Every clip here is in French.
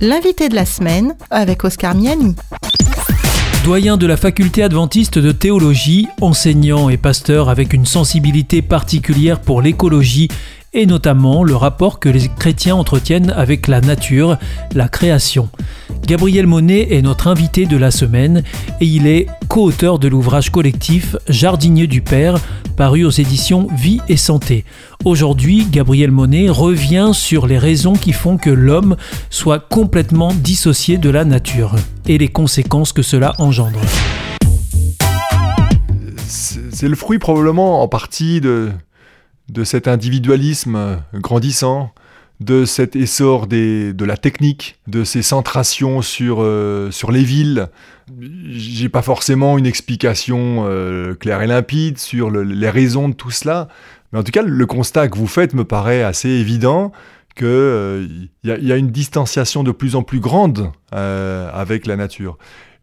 L'invité de la semaine avec Oscar Miani. Doyen de la faculté adventiste de théologie, enseignant et pasteur avec une sensibilité particulière pour l'écologie et notamment le rapport que les chrétiens entretiennent avec la nature, la création. Gabriel Monet est notre invité de la semaine et il est co-auteur de l'ouvrage collectif Jardinier du Père, paru aux éditions Vie et Santé. Aujourd'hui, Gabriel Monet revient sur les raisons qui font que l'homme soit complètement dissocié de la nature et les conséquences que cela engendre. C'est le fruit probablement en partie de, de cet individualisme grandissant, de cet essor de la technique, de ces centrations sur, euh, sur les villes. J'ai pas forcément une explication euh, claire et limpide sur les raisons de tout cela, mais en tout cas, le constat que vous faites me paraît assez évident qu'il euh, y, a une distanciation de plus en plus grande avec la nature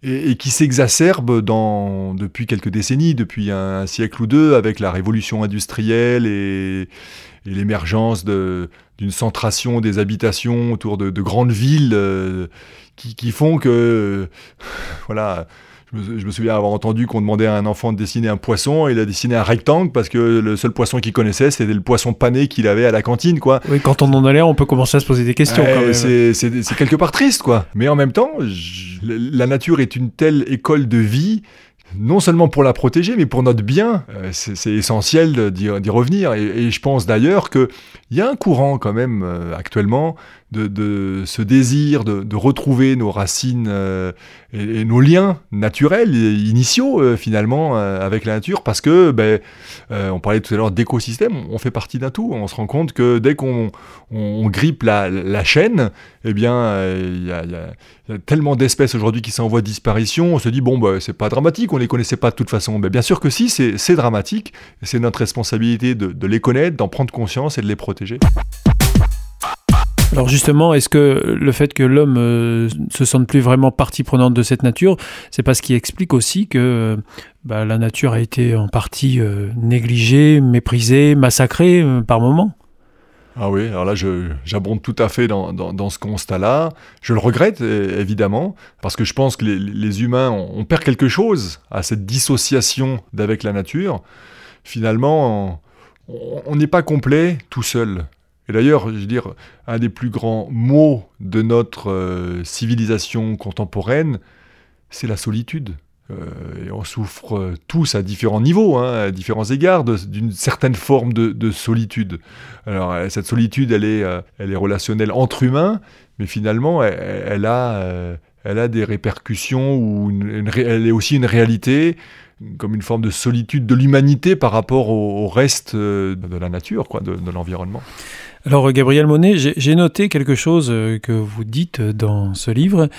et, qui s'exacerbe depuis quelques décennies, depuis un, siècle ou deux, avec la révolution industrielle et, l'émergence d'une centration des habitations autour de, grandes villes euh, qui, font que, voilà, je me, souviens avoir entendu qu'on demandait à un enfant de dessiner un poisson, et il a dessiné un rectangle parce que le seul poisson qu'il connaissait, c'était le poisson pané qu'il avait à la cantine, quoi. Oui, quand on en a l'air, on peut commencer à se poser des questions. c'est quelque part triste, quoi. Mais en même temps, la nature est une telle école de vie non seulement pour la protéger, mais pour notre bien. Euh, c'est essentiel d'y revenir. Et, je pense d'ailleurs qu'il y a un courant quand même euh, actuellement de, ce désir de, retrouver nos racines euh, et, nos liens naturels, initiaux euh, finalement, euh, avec la nature, parce que, ben, on parlait tout à l'heure d'écosystème, on fait partie d'un tout. On se rend compte que dès qu'on grippe la, chaîne, eh bien, il y, a tellement d'espèces aujourd'hui qui sont en de disparition, on se dit, bon, ben, c'est pas dramatique, on les connaissait pas de toute façon. Ben, bien sûr que si, c'est dramatique, c'est notre responsabilité de les connaître, d'en prendre conscience et de les protéger. Alors justement, est-ce que le fait que l'homme euh, se sente plus vraiment partie prenante de cette nature, c'est pas ce qui explique aussi que euh, bah, la nature a été en partie euh, négligée, méprisée, massacrée par moments ah oui, alors là, j'abonde tout à fait dans, ce constat-là. Je le regrette, évidemment, parce que je pense que les, humains, on, perd quelque chose à cette dissociation d'avec la nature. Finalement, on n'est pas complet tout seul. Et d'ailleurs, je veux dire, un des plus grands mots de notre euh, civilisation contemporaine, c'est la solitude. Euh, et on souffre euh, tous à différents niveaux, hein, à différents égards, d'une certaine forme de, solitude. Alors, cette solitude, elle est, elle est relationnelle entre humains, mais finalement, elle, a, elle a des répercussions, ou elle est aussi une réalité, comme une forme de solitude de l'humanité par rapport au, reste de la nature, quoi, de l'environnement. Alors Gabriel Monet, j'ai noté quelque chose euh, que vous dites dans ce livre.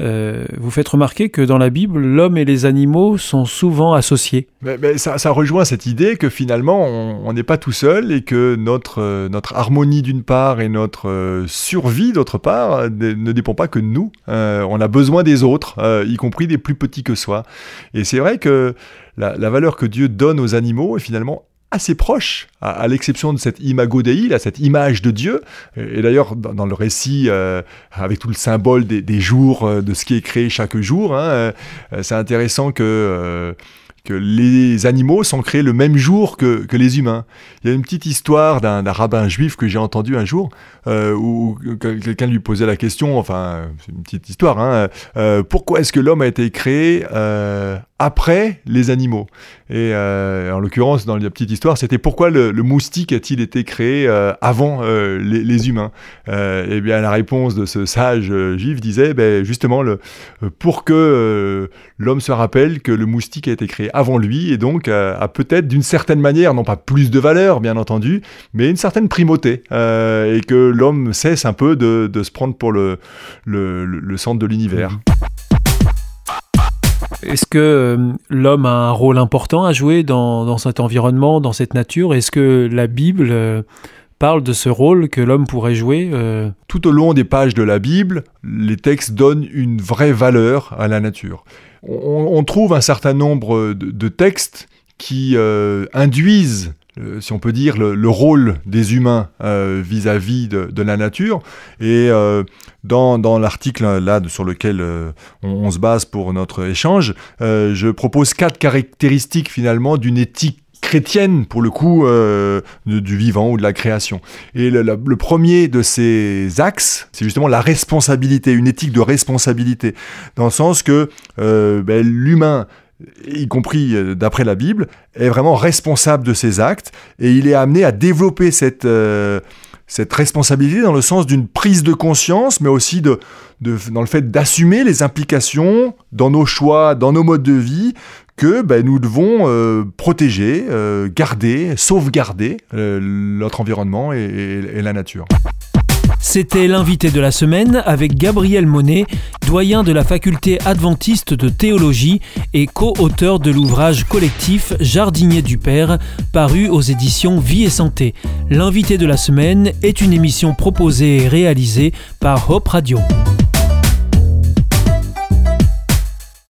Euh, vous faites remarquer que dans la Bible, l'homme et les animaux sont souvent associés. Mais, ça, rejoint cette idée que finalement, on n'est pas tout seul et que notre, euh, notre harmonie d'une part et notre survie d'autre part ne, dépend pas que de nous. on a besoin des autres, y compris des plus petits que soi. Et c'est vrai que la, valeur que Dieu donne aux animaux est finalement assez proche, à, l'exception de cette imago Dei, là, cette image de Dieu. Et, d'ailleurs, dans, le récit, euh, avec tout le symbole des, jours, euh, de ce qui est créé chaque jour, hein, euh, c'est intéressant que les animaux sont créés le même jour que, les humains. Il y a une petite histoire d'un rabbin juif que j'ai entendu un jour, où quelqu'un lui posait la question, enfin, c'est une petite histoire, hein, pourquoi est-ce que l'homme a été créé après les animaux Et euh, en l'occurrence, dans la petite histoire, c'était pourquoi le, moustique a-t-il été créé euh, avant euh, les, les, humains? Eh bien, la réponse de ce sage juif disait, ben, justement, le, pour que l'homme se rappelle que le moustique a été créé avant lui et donc euh, a peut-être d'une certaine manière, non pas plus de valeur bien entendu, mais une certaine primauté euh, et que l'homme cesse un peu de, se prendre pour le, le, centre de l'univers. Est-ce que euh, l'homme a un rôle important à jouer dans, cet environnement, dans cette nature? Est-ce que la Bible parle de ce rôle que l'homme pourrait jouer Tout au long des pages de la Bible, les textes donnent une vraie valeur à la nature. On, trouve un certain nombre de, textes qui euh, induisent si on peut dire, le, rôle des humains vis-à-vis de, la nature. Et dans, dans l'article là sur lequel on, se base pour notre échange, je propose quatre caractéristiques finalement d'une éthique chrétienne, pour le coup, euh, du vivant ou de la création. Et le, premier de ces axes, c'est justement la responsabilité, une éthique de responsabilité, dans le sens que euh, ben, l'humain y compris euh, d'après la Bible, est vraiment responsable de ses actes et il est amené à développer cette, cette responsabilité dans le sens d'une prise de conscience, mais aussi de, dans le fait d'assumer les implications dans nos choix, dans nos modes de vie, que ben, nous devons euh, protéger, euh, garder, sauvegarder euh, notre environnement et, la nature. C'était l'invité de la semaine avec Gabriel Monet, doyen de la faculté adventiste de théologie et co-auteur de l'ouvrage collectif Jardinier du Père, paru aux éditions Vie et Santé. L'invité de la semaine est une émission proposée et réalisée par Hope Radio.